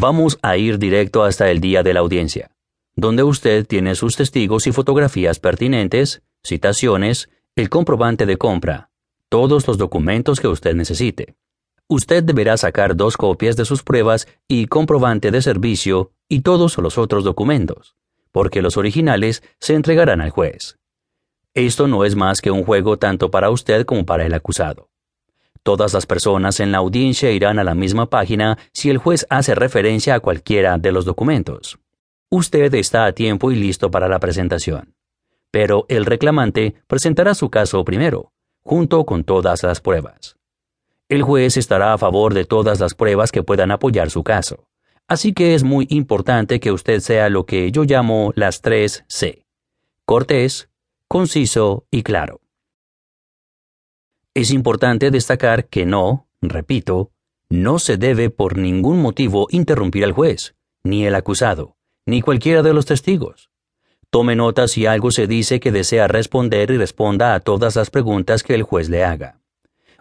Vamos a ir directo hasta el día de la audiencia, donde usted tiene sus testigos y fotografías pertinentes, citaciones, el comprobante de compra, todos los documentos que usted necesite. Usted deberá sacar dos copias de sus pruebas y comprobante de servicio y todos los otros documentos, porque los originales se entregarán al juez. Esto no es más que un juego tanto para usted como para el acusado. Todas las personas en la audiencia irán a la misma página si el juez hace referencia a cualquiera de los documentos. Usted está a tiempo y listo para la presentación. Pero el reclamante presentará su caso primero, junto con todas las pruebas. El juez estará a favor de todas las pruebas que puedan apoyar su caso. Así que es muy importante que usted sea lo que yo llamo las tres C. Cortés, conciso y claro. Es importante destacar que no, repito, no se debe por ningún motivo interrumpir al juez, ni el acusado, ni cualquiera de los testigos. Tome nota si algo se dice que desea responder y responda a todas las preguntas que el juez le haga.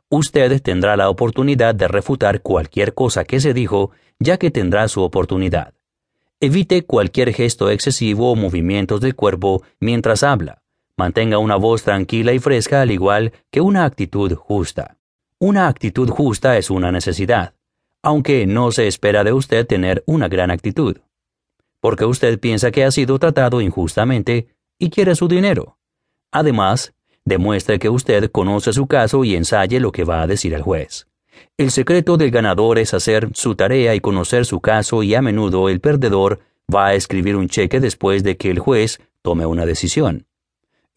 Usted tendrá la oportunidad de refutar cualquier cosa que se dijo, ya que tendrá su oportunidad. Evite cualquier gesto excesivo o movimientos del cuerpo mientras habla, Mantenga una voz tranquila y fresca al igual que una actitud justa. Una actitud justa es una necesidad, aunque no se espera de usted tener una gran actitud. Porque usted piensa que ha sido tratado injustamente y quiere su dinero. Además, demuestre que usted conoce su caso y ensaye lo que va a decir el juez. El secreto del ganador es hacer su tarea y conocer su caso y a menudo el perdedor va a escribir un cheque después de que el juez tome una decisión.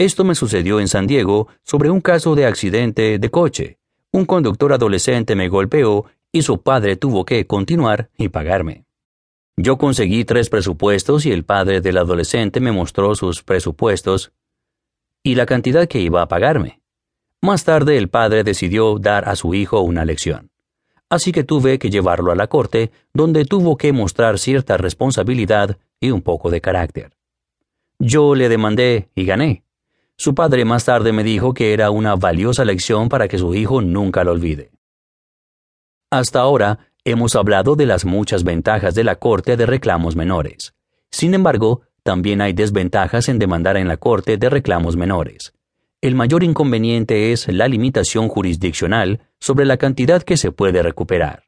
Esto me sucedió en San Diego sobre un caso de accidente de coche. Un conductor adolescente me golpeó y su padre tuvo que continuar y pagarme. Yo conseguí tres presupuestos y el padre del adolescente me mostró sus presupuestos y la cantidad que iba a pagarme. Más tarde el padre decidió dar a su hijo una lección. Así que tuve que llevarlo a la corte, donde tuvo que mostrar cierta responsabilidad y un poco de carácter. Yo le demandé y gané. Su padre más tarde me dijo que era una valiosa lección para que su hijo nunca lo olvide. Hasta ahora hemos hablado de las muchas ventajas de la Corte de Reclamos Menores. Sin embargo, también hay desventajas en demandar en la Corte de Reclamos Menores. El mayor inconveniente es la limitación jurisdiccional sobre la cantidad que se puede recuperar.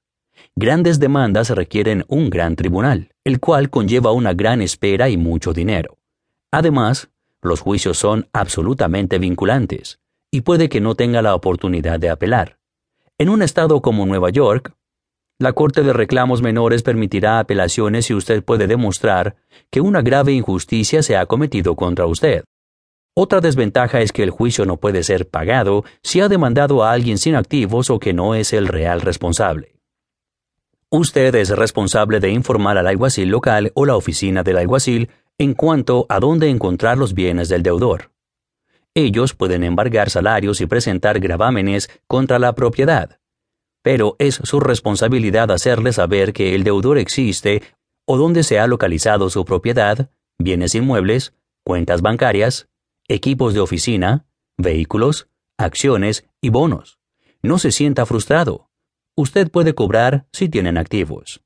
Grandes demandas requieren un gran tribunal, el cual conlleva una gran espera y mucho dinero. Además, los juicios son absolutamente vinculantes, y puede que no tenga la oportunidad de apelar. En un estado como Nueva York, la Corte de Reclamos Menores permitirá apelaciones si usted puede demostrar que una grave injusticia se ha cometido contra usted. Otra desventaja es que el juicio no puede ser pagado si ha demandado a alguien sin activos o que no es el real responsable. Usted es responsable de informar al alguacil local o la oficina del alguacil en cuanto a dónde encontrar los bienes del deudor. Ellos pueden embargar salarios y presentar gravámenes contra la propiedad, pero es su responsabilidad hacerle saber que el deudor existe o dónde se ha localizado su propiedad, bienes inmuebles, cuentas bancarias, equipos de oficina, vehículos, acciones y bonos. No se sienta frustrado. Usted puede cobrar si tienen activos.